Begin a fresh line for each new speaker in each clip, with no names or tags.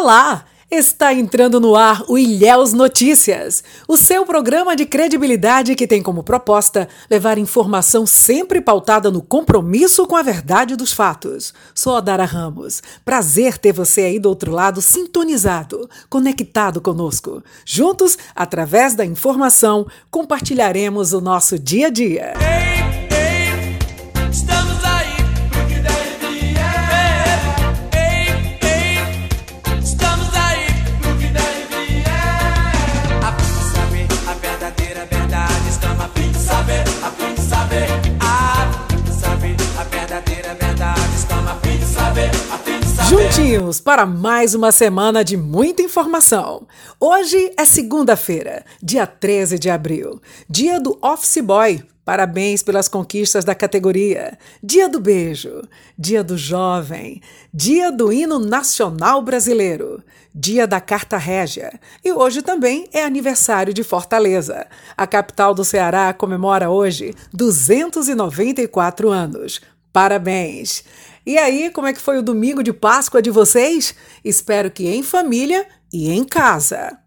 Olá! Está entrando no ar o Ilhéus Notícias, o seu programa de credibilidade que tem como proposta levar informação sempre pautada no compromisso com a verdade dos fatos. Sou Adara Ramos. Prazer ter você aí do outro lado sintonizado, conectado conosco. Juntos, através da informação, compartilharemos o nosso dia a dia. Ei, Juntinhos para mais uma semana de muita informação. Hoje é segunda-feira, dia 13 de abril, dia do Office Boy. Parabéns pelas conquistas da categoria. Dia do beijo, dia do jovem, dia do hino nacional brasileiro, dia da carta régia. E hoje também é aniversário de Fortaleza. A capital do Ceará comemora hoje 294 anos. Parabéns! E aí, como é que foi o domingo de Páscoa de vocês? Espero que em família e em casa.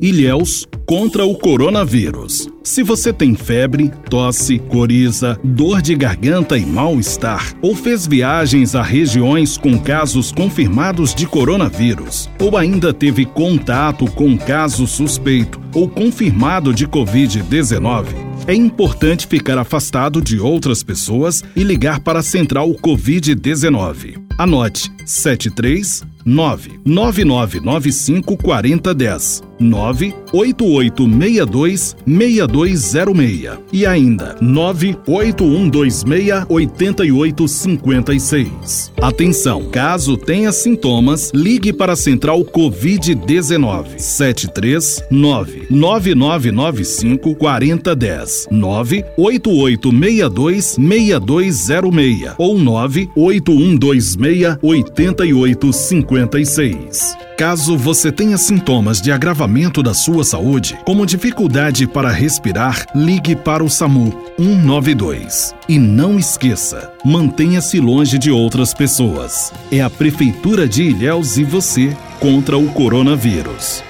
Ilhéus contra o coronavírus. Se você tem febre, tosse, coriza, dor de garganta e mal-estar, ou fez viagens a regiões com casos confirmados de coronavírus, ou ainda teve contato com caso suspeito ou confirmado de Covid-19, é importante ficar afastado de outras pessoas e ligar para a Central Covid-19. Anote 73 99995 4010 98862 6206 e ainda 98126 8856. Atenção, caso tenha sintomas, ligue para a Central Covid-19 739 9995 4010 98862 6206 ou 98126 8856. Caso você tenha sintomas de agravamento da sua saúde, como dificuldade para respirar, ligue para o SAMU 192. E não esqueça, mantenha-se longe de outras pessoas. É a Prefeitura de Ilhéus e você contra o coronavírus.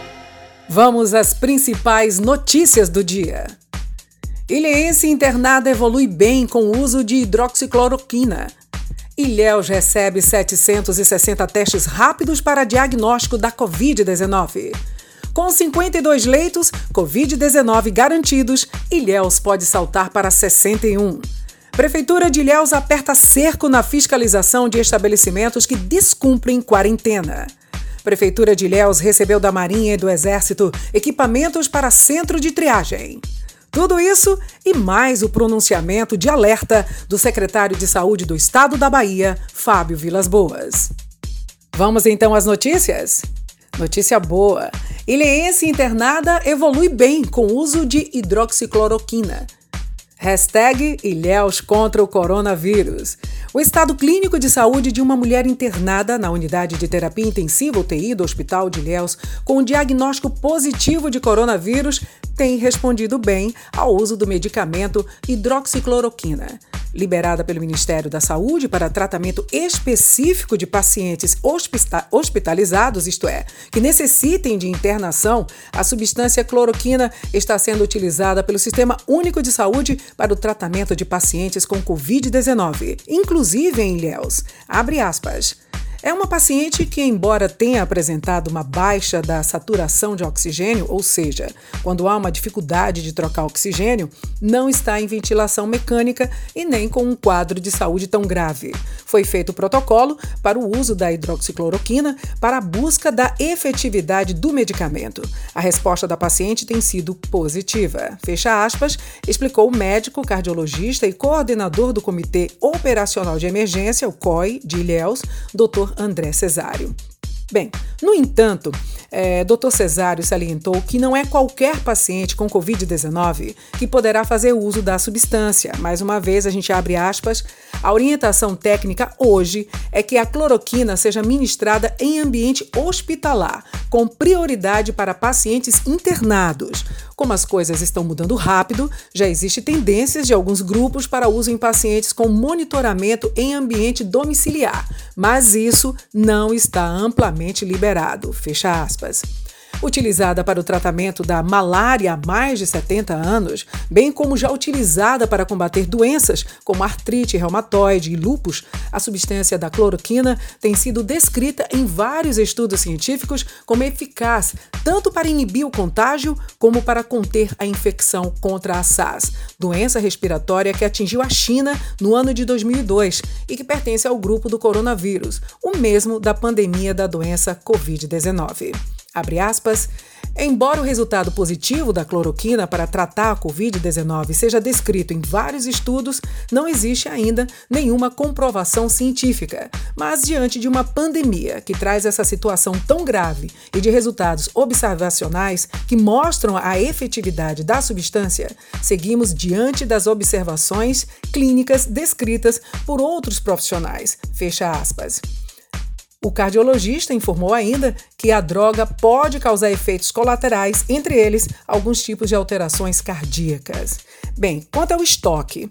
Vamos às principais notícias do dia. Ilhéense internada evolui bem com o uso de hidroxicloroquina. Ilhéus recebe 760 testes rápidos para diagnóstico da Covid-19. Com 52 leitos Covid-19 garantidos, Ilhéus pode saltar para 61. Prefeitura de Ilhéus aperta cerco na fiscalização de estabelecimentos que descumprem quarentena. Prefeitura de Ilhéus recebeu da Marinha e do Exército equipamentos para centro de triagem. Tudo isso e mais o pronunciamento de alerta do secretário de Saúde do Estado da Bahia, Fábio Vilas Boas. Vamos então às notícias? Notícia boa: Ilhéense internada evolui bem com uso de hidroxicloroquina. Hashtag Ilhéus contra o coronavírus. O estado clínico de saúde de uma mulher internada na unidade de terapia intensiva UTI do Hospital de Ilhéus com um diagnóstico positivo de coronavírus tem respondido bem ao uso do medicamento hidroxicloroquina. Liberada pelo Ministério da Saúde para tratamento específico de pacientes hospitalizados, isto é, que necessitem de internação, a substância cloroquina está sendo utilizada pelo Sistema Único de Saúde para o tratamento de pacientes com Covid-19, inclusive em Ilhéus. Abre aspas. É uma paciente que, embora tenha apresentado uma baixa da saturação de oxigênio, ou seja, quando há uma dificuldade de trocar oxigênio, não está em ventilação mecânica e nem com um quadro de saúde tão grave. Foi feito o protocolo para o uso da hidroxicloroquina para a busca da efetividade do medicamento. A resposta da paciente tem sido positiva. Fecha aspas, explicou o médico, cardiologista e coordenador do Comitê Operacional de Emergência, o COI, de Ilhéus, Dr. André Cesário. Bem, no entanto, é, Dr. Cesário salientou que não é qualquer paciente com Covid-19 que poderá fazer uso da substância. Mais uma vez, a gente abre aspas. A orientação técnica hoje é que a cloroquina seja ministrada em ambiente hospitalar, com prioridade para pacientes internados. Como as coisas estão mudando rápido, já existe tendências de alguns grupos para uso em pacientes com monitoramento em ambiente domiciliar, mas isso não está amplamente liberado. Fecha aspas utilizada para o tratamento da malária há mais de 70 anos, bem como já utilizada para combater doenças como artrite reumatoide e lúpus, a substância da cloroquina tem sido descrita em vários estudos científicos como eficaz tanto para inibir o contágio como para conter a infecção contra a SARS, doença respiratória que atingiu a China no ano de 2002 e que pertence ao grupo do coronavírus, o mesmo da pandemia da doença Covid-19. Aspas. Embora o resultado positivo da cloroquina para tratar a Covid-19 seja descrito em vários estudos, não existe ainda nenhuma comprovação científica. Mas, diante de uma pandemia que traz essa situação tão grave e de resultados observacionais que mostram a efetividade da substância, seguimos diante das observações clínicas descritas por outros profissionais. Fecha aspas. O cardiologista informou ainda que a droga pode causar efeitos colaterais, entre eles alguns tipos de alterações cardíacas. Bem, quanto ao estoque,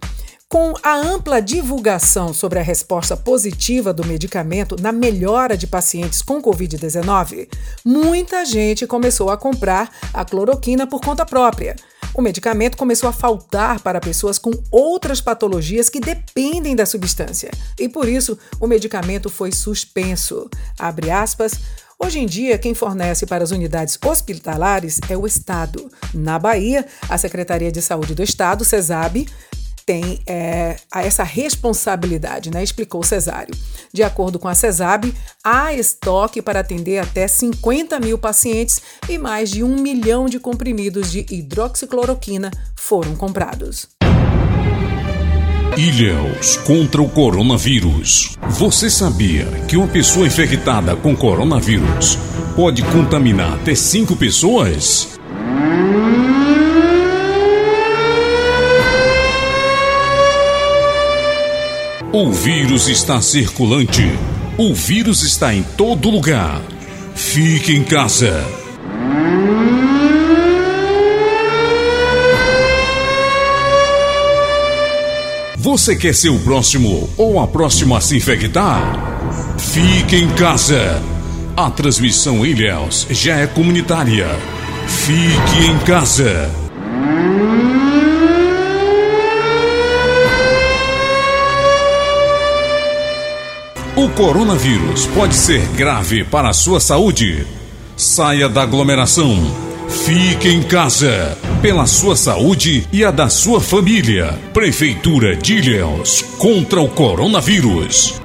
com a ampla divulgação sobre a resposta positiva do medicamento na melhora de pacientes com Covid-19, muita gente começou a comprar a cloroquina por conta própria. O medicamento começou a faltar para pessoas com outras patologias que dependem da substância e por isso o medicamento foi suspenso. Abre aspas. Hoje em dia, quem fornece para as unidades hospitalares é o Estado. Na Bahia, a Secretaria de Saúde do Estado, CESAB, tem é, essa responsabilidade, né? explicou Cesário. De acordo com a CESAB, há estoque para atender até 50 mil pacientes e mais de um milhão de comprimidos de hidroxicloroquina foram comprados.
Ilhéus contra o coronavírus. Você sabia que uma pessoa infectada com coronavírus pode contaminar até cinco pessoas? O vírus está circulante. O vírus está em todo lugar. Fique em casa. Você quer ser o próximo ou a próxima a se infectar? Fique em casa. A transmissão Ilhéus já é comunitária. Fique em casa. O coronavírus pode ser grave para a sua saúde. Saia da aglomeração. Fique em casa. Pela sua saúde e a da sua família. Prefeitura de Ilhéus contra o coronavírus.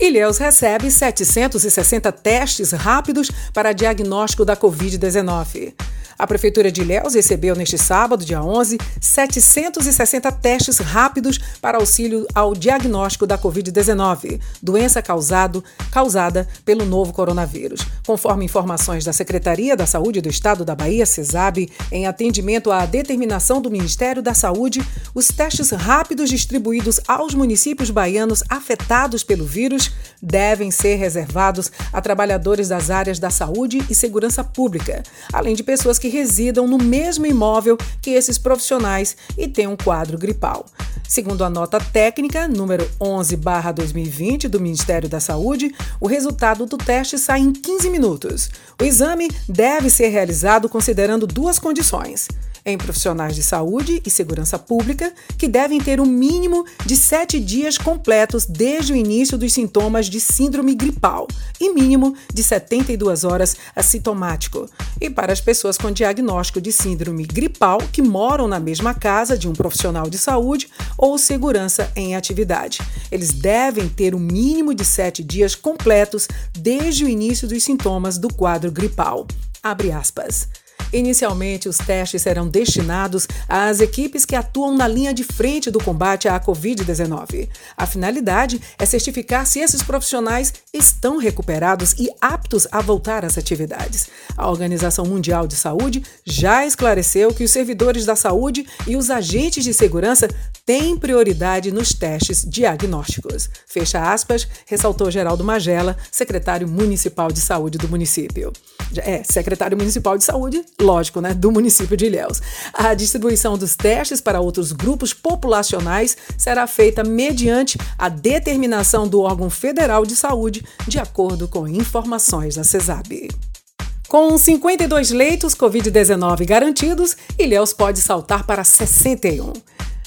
Ilhéus recebe 760 testes rápidos para diagnóstico da Covid-19. A Prefeitura de Ilhéus recebeu neste sábado, dia 11, 760 testes rápidos para auxílio ao diagnóstico da Covid-19, doença causado, causada pelo novo coronavírus. Conforme informações da Secretaria da Saúde do Estado da Bahia, CESAB, em atendimento à determinação do Ministério da Saúde, os testes rápidos distribuídos aos municípios baianos afetados pelo vírus devem ser reservados a trabalhadores das áreas da saúde e segurança pública, além de pessoas que residam no mesmo imóvel que esses profissionais e têm um quadro gripal. Segundo a nota técnica número 11/2020 do Ministério da Saúde, o resultado do teste sai em 15 minutos. O exame deve ser realizado considerando duas condições: em profissionais de saúde e segurança pública que devem ter um mínimo de sete dias completos desde o início dos sintomas de síndrome gripal e mínimo de 72 horas assintomático. E para as pessoas com diagnóstico de síndrome gripal que moram na mesma casa de um profissional de saúde ou segurança em atividade. Eles devem ter um mínimo de sete dias completos desde o início dos sintomas do quadro gripal. Abre aspas. Inicialmente, os testes serão destinados às equipes que atuam na linha de frente do combate à Covid-19. A finalidade é certificar se esses profissionais estão recuperados e aptos a voltar às atividades. A Organização Mundial de Saúde já esclareceu que os servidores da saúde e os agentes de segurança têm prioridade nos testes diagnósticos. Fecha aspas, ressaltou Geraldo Magela, secretário municipal de saúde do município. É, secretário municipal de saúde, lógico, né, do município de Ilhéus. A distribuição dos testes para outros grupos populacionais será feita mediante a determinação do órgão federal de saúde, de acordo com informações da CESAB. Com 52 leitos Covid-19 garantidos, Ilhéus pode saltar para 61.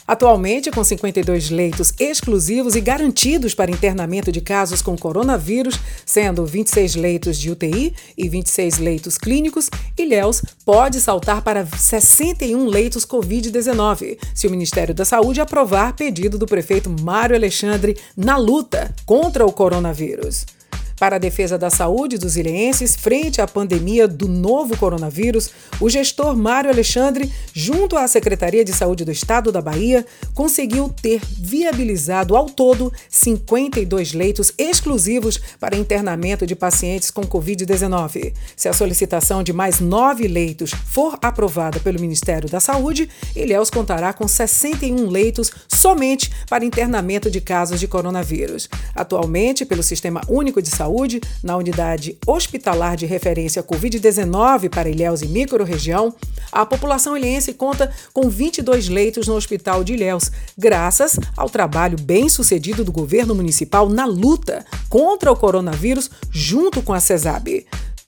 Atualmente, com 52 leitos exclusivos e garantidos para internamento de casos com coronavírus, sendo 26 leitos de UTI e 26 leitos clínicos, Ilhéus pode saltar para 61 leitos Covid-19, se o Ministério da Saúde aprovar pedido do prefeito Mário Alexandre na luta contra o coronavírus. Para a defesa da saúde dos ilhenses frente à pandemia do novo coronavírus, o gestor Mário Alexandre, junto à Secretaria de Saúde do Estado da Bahia, conseguiu ter viabilizado ao todo 52 leitos exclusivos para internamento de pacientes com Covid-19. Se a solicitação de mais nove leitos for aprovada pelo Ministério da Saúde, Ilhéus contará com 61 leitos somente para internamento de casos de coronavírus. Atualmente, pelo Sistema Único de Saúde, Saúde, na unidade hospitalar de referência Covid-19 para Ilhéus e microrregião, a população ilhense conta com 22 leitos no Hospital de Ilhéus, graças ao trabalho bem sucedido do governo municipal na luta contra o coronavírus junto com a CESAB.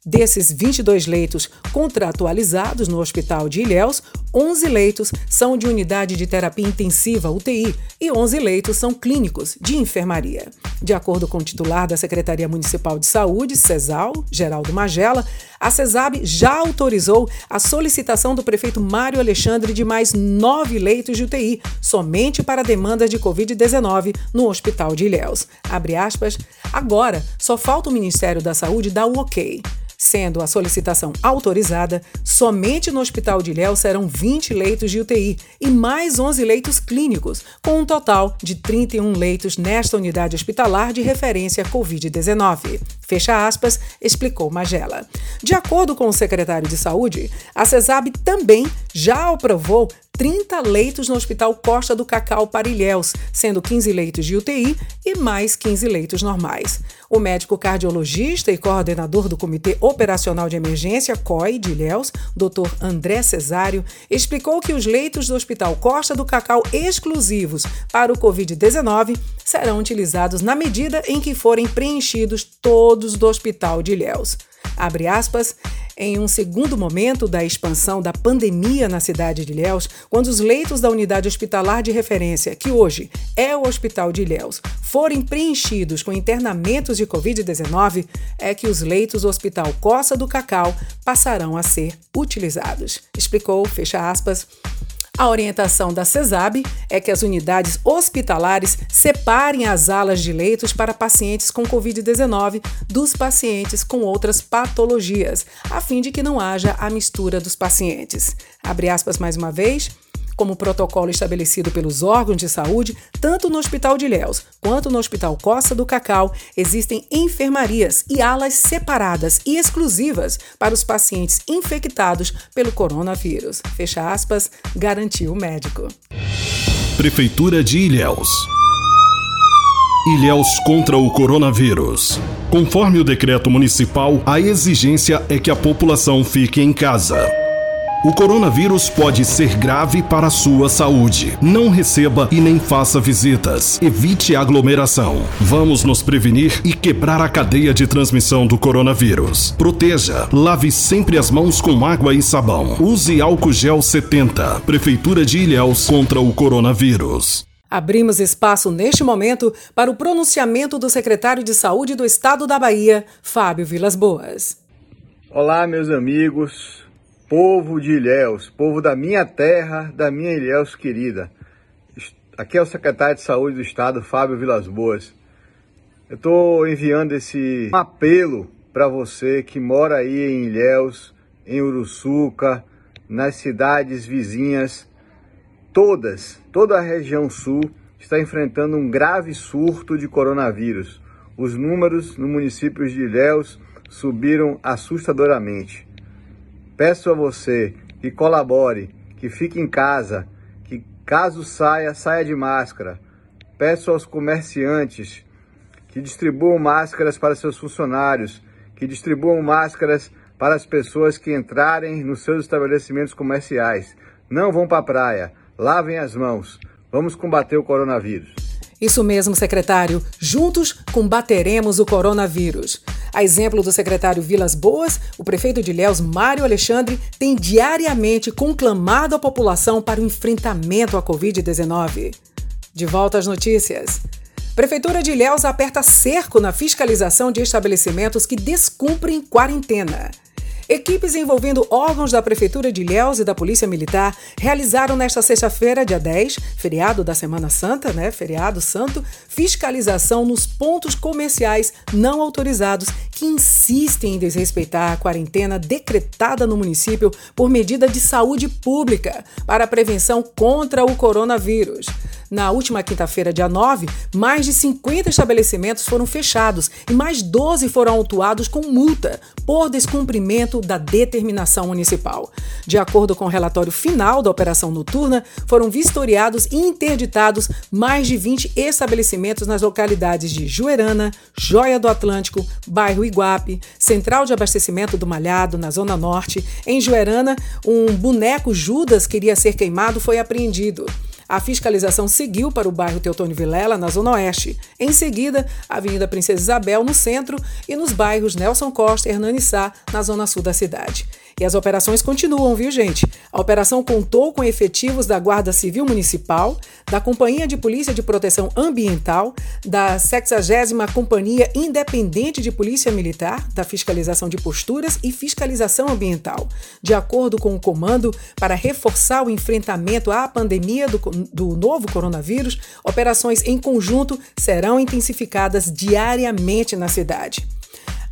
Desses 22 leitos contratualizados no Hospital de Ilhéus, 11 leitos são de unidade de terapia intensiva UTI e 11 leitos são clínicos de enfermaria. De acordo com o titular da Secretaria Municipal de Saúde, CESAL, Geraldo Magela, a CESAB já autorizou a solicitação do prefeito Mário Alexandre de mais nove leitos de UTI, somente para demanda de Covid-19 no Hospital de Ilhéus. Abre aspas, agora só falta o Ministério da Saúde dar o ok. Sendo a solicitação autorizada, somente no Hospital de Ilhéus serão 20 leitos de UTI e mais 11 leitos clínicos, com um total de 31 leitos nesta unidade hospitalar de referência Covid-19. Fecha aspas, explicou Magela. De acordo com o secretário de Saúde, a CESAB também já aprovou 30 leitos no Hospital Costa do Cacau para Ilhéus, sendo 15 leitos de UTI e mais 15 leitos normais. O médico cardiologista e coordenador do Comitê Operacional de Emergência, COI, de Ilhéus, Dr. André Cesário, explicou que os leitos do Hospital Costa do Cacau exclusivos para o Covid-19 serão utilizados na medida em que forem preenchidos todos do Hospital de Ilhéus. Abre aspas, em um segundo momento da expansão da pandemia na cidade de Ilhéus, quando os leitos da unidade hospitalar de referência, que hoje é o Hospital de Ilhéus, forem preenchidos com internamentos de Covid-19, é que os leitos do Hospital Coça do Cacau passarão a ser utilizados. Explicou, fecha aspas, a orientação da CESAB é que as unidades hospitalares separem as alas de leitos para pacientes com Covid-19 dos pacientes com outras patologias, a fim de que não haja a mistura dos pacientes. Abre aspas mais uma vez como protocolo estabelecido pelos órgãos de saúde, tanto no Hospital de Ilhéus quanto no Hospital Costa do Cacau, existem enfermarias e alas separadas e exclusivas para os pacientes infectados pelo coronavírus. Fecha aspas, garantiu o médico.
Prefeitura de Ilhéus. Ilhéus contra o coronavírus. Conforme o decreto municipal, a exigência é que a população fique em casa. O coronavírus pode ser grave para a sua saúde. Não receba e nem faça visitas. Evite aglomeração. Vamos nos prevenir e quebrar a cadeia de transmissão do coronavírus. Proteja. Lave sempre as mãos com água e sabão. Use álcool gel 70. Prefeitura de Ilhéus contra o coronavírus.
Abrimos espaço neste momento para o pronunciamento do secretário de Saúde do Estado da Bahia, Fábio Vilas Boas.
Olá, meus amigos povo de Ilhéus, povo da minha terra, da minha Ilhéus querida. Aqui é o secretário de Saúde do Estado, Fábio Vilas Boas. Eu estou enviando esse apelo para você que mora aí em Ilhéus, em Uruçuca, nas cidades vizinhas, todas, toda a região sul está enfrentando um grave surto de coronavírus. Os números no município de Ilhéus subiram assustadoramente. Peço a você que colabore, que fique em casa, que caso saia, saia de máscara. Peço aos comerciantes que distribuam máscaras para seus funcionários, que distribuam máscaras para as pessoas que entrarem nos seus estabelecimentos comerciais. Não vão para a praia, lavem as mãos. Vamos combater o coronavírus.
Isso mesmo, secretário. Juntos combateremos o coronavírus. A exemplo do secretário Vilas Boas, o prefeito de Léus, Mário Alexandre, tem diariamente conclamado a população para o enfrentamento à Covid-19. De volta às notícias. Prefeitura de Ilhéus aperta cerco na fiscalização de estabelecimentos que descumprem quarentena. Equipes envolvendo órgãos da Prefeitura de Ilhéus e da Polícia Militar realizaram nesta sexta-feira, dia 10, feriado da Semana Santa, né? Feriado santo, fiscalização nos pontos comerciais não autorizados que insistem em desrespeitar a quarentena decretada no município por medida de saúde pública para a prevenção contra o coronavírus. Na última quinta-feira, dia 9, mais de 50 estabelecimentos foram fechados e mais 12 foram autuados com multa por descumprimento da determinação municipal. De acordo com o relatório final da operação noturna, foram vistoriados e interditados mais de 20 estabelecimentos nas localidades de Juerana, Joia do Atlântico, bairro Iguape, Central de Abastecimento do Malhado, na Zona Norte. Em Juerana, um boneco Judas queria ser queimado foi apreendido. A fiscalização seguiu para o bairro Teotônio Vilela, na Zona Oeste. Em seguida, a Avenida Princesa Isabel, no centro, e nos bairros Nelson Costa e Hernani Sá, na Zona Sul da cidade. E as operações continuam, viu, gente? A operação contou com efetivos da Guarda Civil Municipal, da Companhia de Polícia de Proteção Ambiental, da 60 Companhia Independente de Polícia Militar, da Fiscalização de Posturas e Fiscalização Ambiental. De acordo com o comando, para reforçar o enfrentamento à pandemia do, do novo coronavírus, operações em conjunto serão intensificadas diariamente na cidade.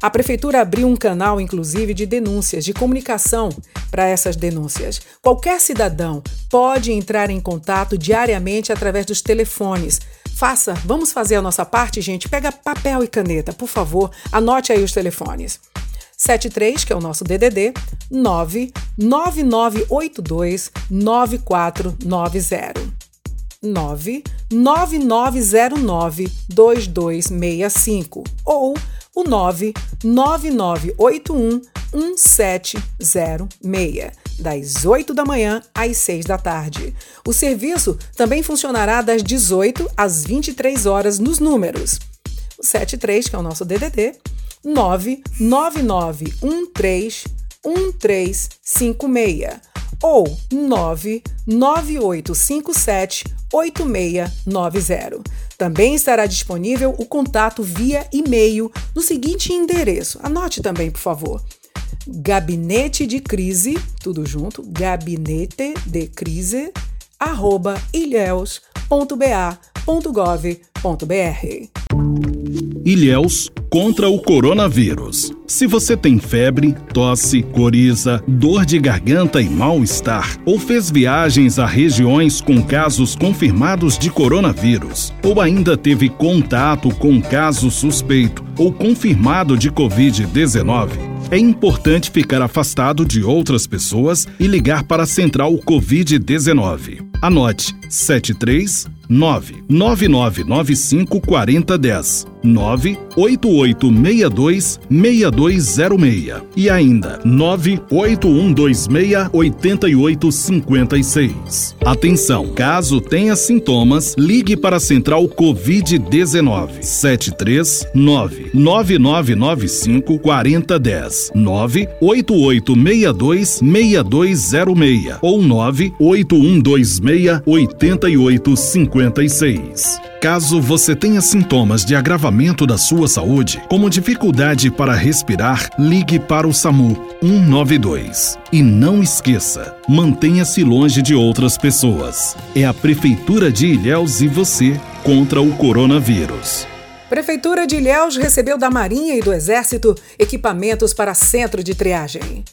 A prefeitura abriu um canal, inclusive, de denúncias, de comunicação para essas denúncias. Qualquer cidadão pode entrar em contato diariamente através dos telefones. Faça, vamos fazer a nossa parte, gente. Pega papel e caneta, por favor, anote aí os telefones. 73, que é o nosso DDD, 99982 9490. 99909 2265 ou o 99981 1706, das 8 da manhã às 6 da tarde. O serviço também funcionará das 18 às 23 horas nos números. O 73, que é o nosso DDD, 99913 1356 ou 99857 8690. Também estará disponível o contato via e-mail no seguinte endereço. Anote também, por favor. Gabinete de crise, tudo junto, gabinete de crise, arroba ilhéus.ba.gov.br.
Ilhéus contra o coronavírus. Se você tem febre, tosse, coriza, dor de garganta e mal-estar, ou fez viagens a regiões com casos confirmados de coronavírus, ou ainda teve contato com caso suspeito ou confirmado de Covid-19, é importante ficar afastado de outras pessoas e ligar para a Central Covid-19. Anote 73 99995 4010 98862 6206 e ainda 98126 8856. Atenção, caso tenha sintomas, ligue para a Central Covid-19 739 9995 4010 98862 6206 ou 98126 8856. Caso você tenha sintomas de agravamento da sua saúde, como dificuldade para respirar, ligue para o SAMU 192. E não esqueça, mantenha-se longe de outras pessoas. É a Prefeitura de Ilhéus e você contra o coronavírus.
Prefeitura de Ilhéus recebeu da Marinha e do Exército equipamentos para centro de triagem.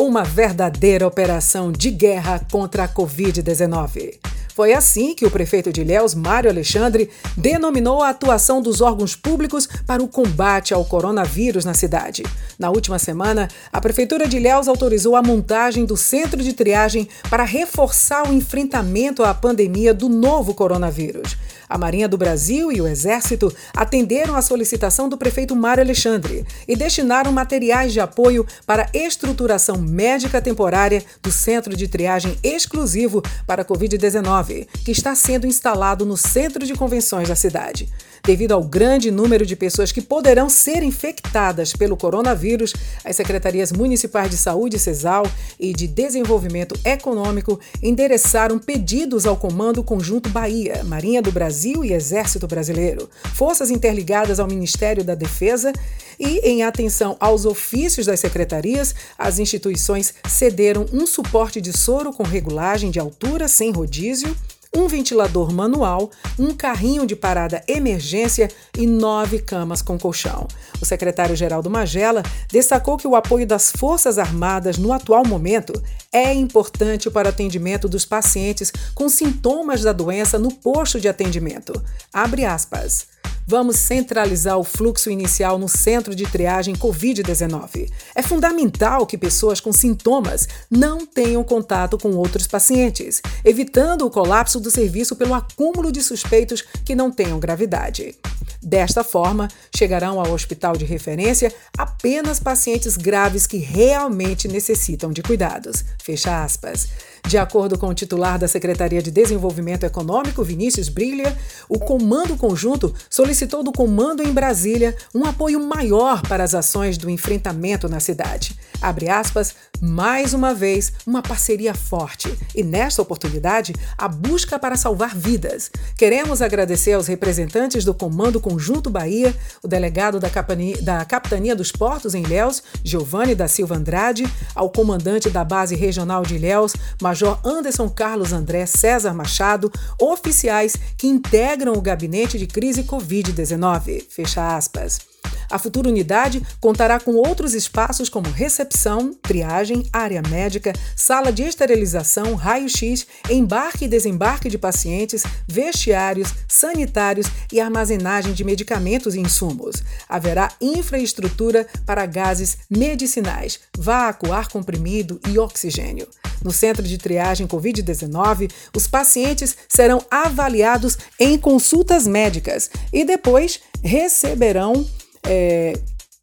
uma verdadeira operação de guerra contra a Covid-19. Foi assim que o prefeito de Ilhéus, Mário Alexandre, denominou a atuação dos órgãos públicos para o combate ao coronavírus na cidade. Na última semana, a Prefeitura de Ilhéus autorizou a montagem do centro de triagem para reforçar o enfrentamento à pandemia do novo coronavírus. A Marinha do Brasil e o Exército atenderam à solicitação do prefeito Mário Alexandre e destinaram materiais de apoio para a estruturação médica temporária do centro de triagem exclusivo para a Covid-19, que está sendo instalado no centro de convenções da cidade. Devido ao grande número de pessoas que poderão ser infectadas pelo coronavírus, as secretarias municipais de saúde, CESAL e de desenvolvimento econômico endereçaram pedidos ao Comando Conjunto Bahia, Marinha do Brasil e Exército Brasileiro, forças interligadas ao Ministério da Defesa e, em atenção aos ofícios das secretarias, as instituições cederam um suporte de soro com regulagem de altura sem rodízio um ventilador manual, um carrinho de parada emergência e nove camas com colchão. O secretário-geral do Magela destacou que o apoio das Forças Armadas no atual momento é importante para o atendimento dos pacientes com sintomas da doença no posto de atendimento. Abre aspas. Vamos centralizar o fluxo inicial no centro de triagem Covid-19. É fundamental que pessoas com sintomas não tenham contato com outros pacientes, evitando o colapso do serviço pelo acúmulo de suspeitos que não tenham gravidade. Desta forma, chegarão ao hospital de referência apenas pacientes graves que realmente necessitam de cuidados. Fecha aspas. De acordo com o titular da Secretaria de Desenvolvimento Econômico, Vinícius Brilha, o Comando Conjunto solicitou do Comando em Brasília um apoio maior para as ações do enfrentamento na cidade. Abre aspas, mais uma vez, uma parceria forte e, nesta oportunidade, a busca para salvar vidas. Queremos agradecer aos representantes do Comando Conjunto Bahia, o delegado da Capitania, da Capitania dos Portos em Ilhéus, Giovanni da Silva Andrade, ao comandante da Base Regional de Ilhéus, Major Anderson Carlos André César Machado, oficiais que integram o gabinete de crise Covid-19. Fecha aspas. A futura unidade contará com outros espaços como recepção, triagem, área médica, sala de esterilização, raio-x, embarque e desembarque de pacientes, vestiários, sanitários e armazenagem de medicamentos e insumos. Haverá infraestrutura para gases medicinais, vácuo, ar comprimido e oxigênio. No centro de triagem Covid-19, os pacientes serão avaliados em consultas médicas e depois receberão é,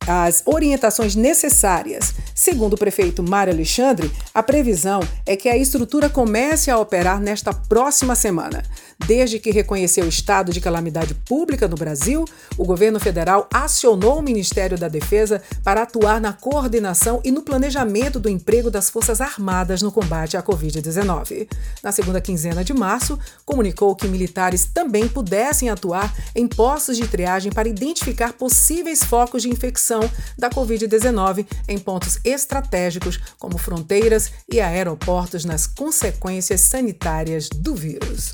as orientações necessárias. Segundo o prefeito Mário Alexandre, a previsão é que a estrutura comece a operar nesta próxima semana. Desde que reconheceu o estado de calamidade pública no Brasil, o governo federal acionou o Ministério da Defesa para atuar na coordenação e no planejamento do emprego das Forças Armadas no combate à Covid-19. Na segunda quinzena de março, comunicou que militares também pudessem atuar em postos de triagem para identificar possíveis focos de infecção da Covid-19 em pontos estratégicos, como fronteiras e aeroportos, nas consequências sanitárias do vírus.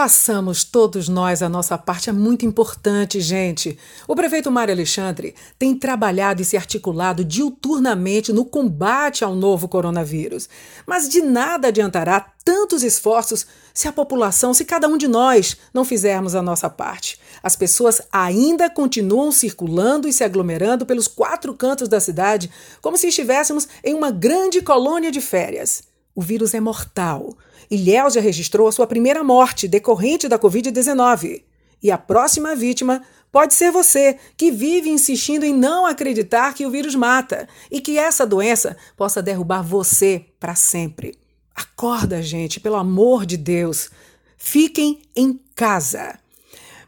Façamos todos nós a nossa parte, é muito importante, gente. O prefeito Mário Alexandre tem trabalhado e se articulado diuturnamente no combate ao novo coronavírus. Mas de nada adiantará tantos esforços se a população, se cada um de nós não fizermos a nossa parte. As pessoas ainda continuam circulando e se aglomerando pelos quatro cantos da cidade como se estivéssemos em uma grande colônia de férias. O vírus é mortal. Ilhéus já registrou a sua primeira morte decorrente da Covid-19. E a próxima vítima pode ser você, que vive insistindo em não acreditar que o vírus mata e que essa doença possa derrubar você para sempre. Acorda, gente, pelo amor de Deus. Fiquem em casa.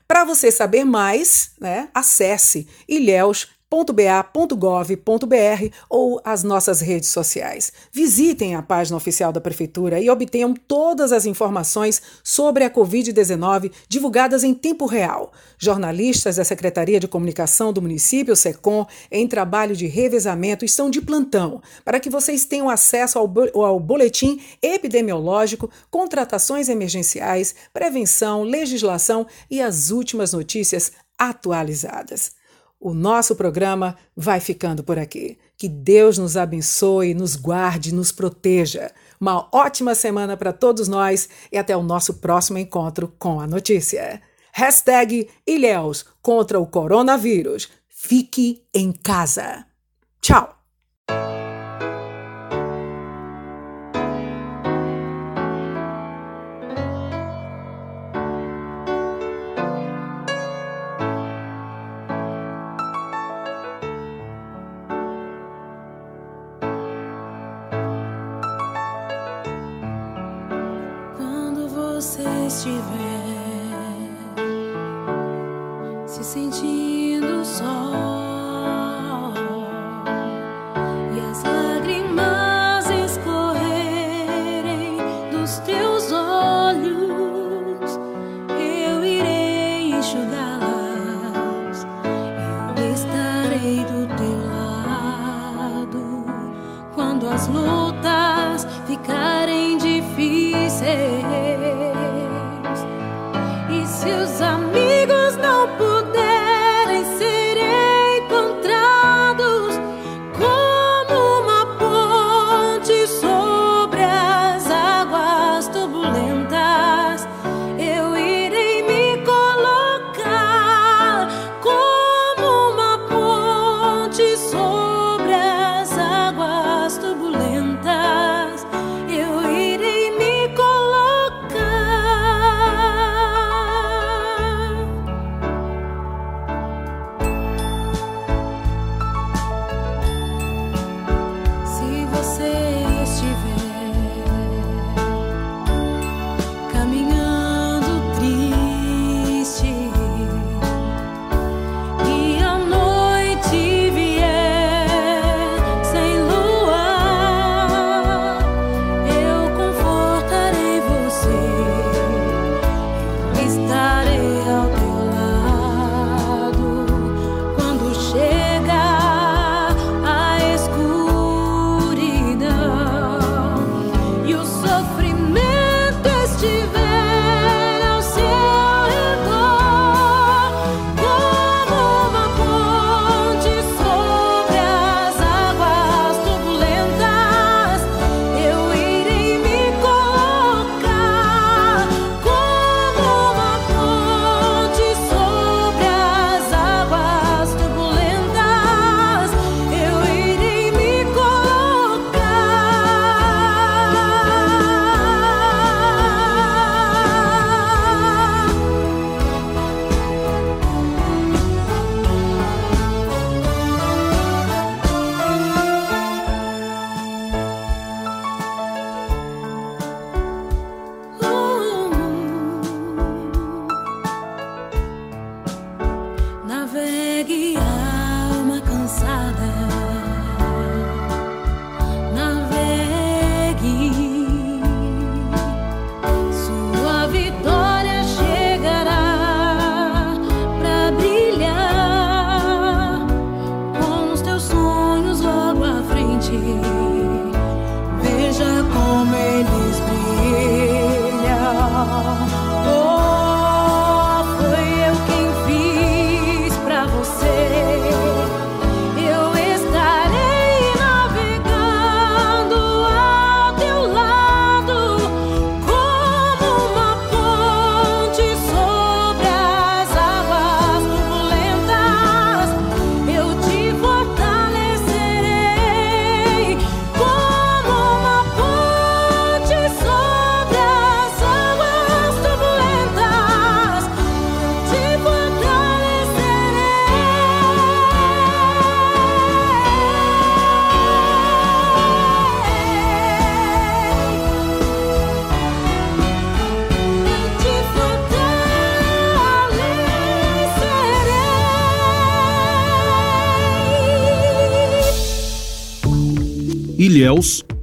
Para você saber mais, né, acesse ilhéus ba.gov.br ou as nossas redes sociais. Visitem a página oficial da Prefeitura e obtenham todas as informações sobre a Covid-19 divulgadas em tempo real. Jornalistas da Secretaria de Comunicação do município, SECOM, em trabalho de revezamento, estão de plantão para que vocês tenham acesso ao, boletim epidemiológico, contratações emergenciais, prevenção, legislação e as últimas notícias atualizadas. O nosso programa vai ficando por aqui. Que Deus nos abençoe, nos guarde, nos proteja. Uma ótima semana para todos nós e até o nosso próximo encontro com a notícia. Hashtag Ilhéus contra o coronavírus. Fique em casa. Tchau!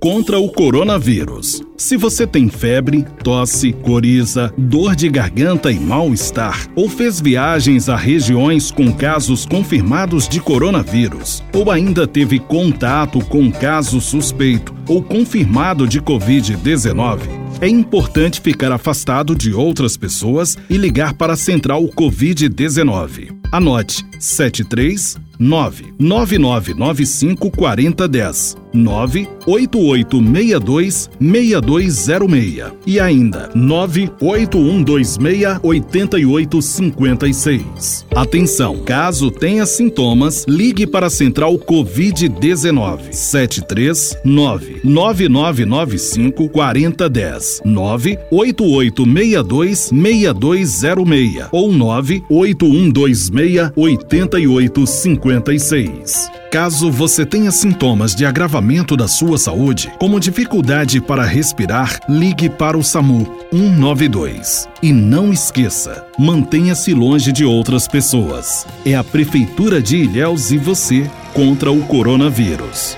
Contra o coronavírus. Se você tem febre, tosse, coriza, dor de garganta e mal-estar, ou fez viagens a regiões com casos confirmados de coronavírus, ou ainda teve contato com caso suspeito ou confirmado de Covid-19, é importante ficar afastado de outras pessoas e ligar para a Central Covid-19. Anote 73 99995 4010 98862 6206 e ainda 98126 8856. Atenção, caso tenha sintomas, ligue para a Central Covid-19 739 9995 4010 98862 6206 ou 98126 8856. Caso você tenha sintomas de agravamento da sua saúde, como dificuldade para respirar, ligue para o SAMU 192. E não esqueça, mantenha-se longe de outras pessoas. É a Prefeitura de Ilhéus e você contra o coronavírus.